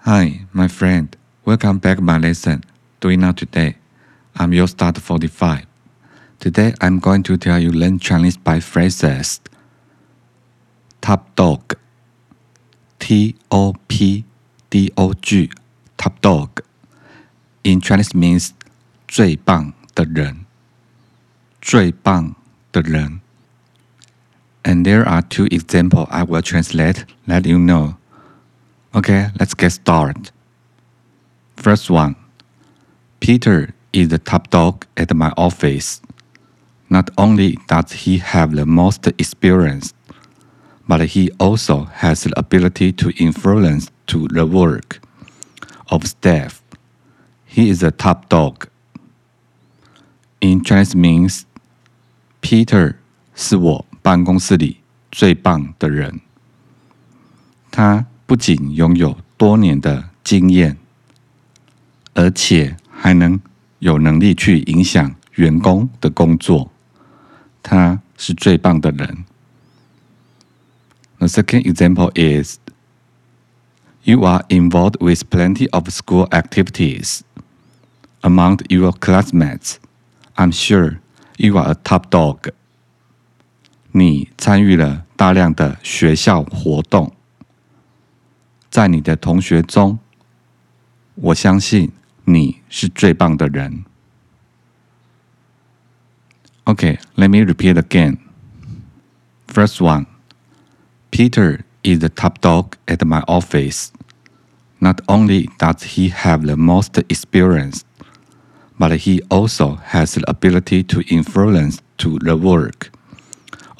Hi, my friend. Welcome back my lesson. Doing now today. I'm your start 45. Today I'm going to tell you learn Chinese by phrases. Top dog. T O P D O G. Top dog. In Chinese means 最棒的人。最棒的人。And there are two examples I will translate, let you know. Okay, let's get started. First one Peter is the top dog at my office. Not only does he have the most experience, but he also has the ability to influence to the work of staff. He is a top dog. In Chinese means Peter 是我办公室里最棒的人。他 不仅拥有多年的经验，而且还能有能力去影响员工的工作。他是最棒的人。The second example is you are involved with plenty of school activities among your classmates. I'm sure you are a top dog. 你参与了大量的学校活动， 在你的同学中，我相信你是最棒的人。Okay, let me repeat again. First one Peter is the top dog at my office. Not only does he have the most experience, but he also has the ability to influence to the work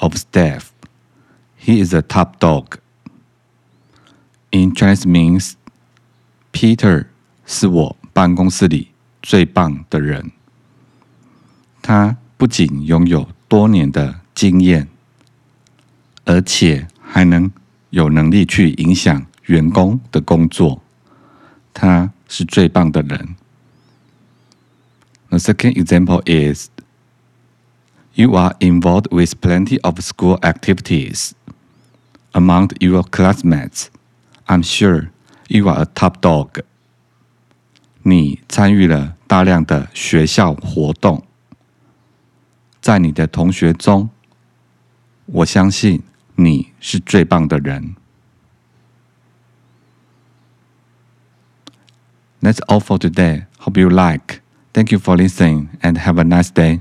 of staff. He is a top dog. In Chinese means Peter 是我办公室里最棒的人。他不仅拥有多年的经验，而且还能有能力去影响员工的工作。他是最棒的人。The second example is you are involved with plenty of school activities among your classmates. I'm sure you are a top dog. 你参与了大量的学校活动。在你的同学中，我相信你是最棒的人。That's all for today. Hope you like. Thank you for listening and have a nice day.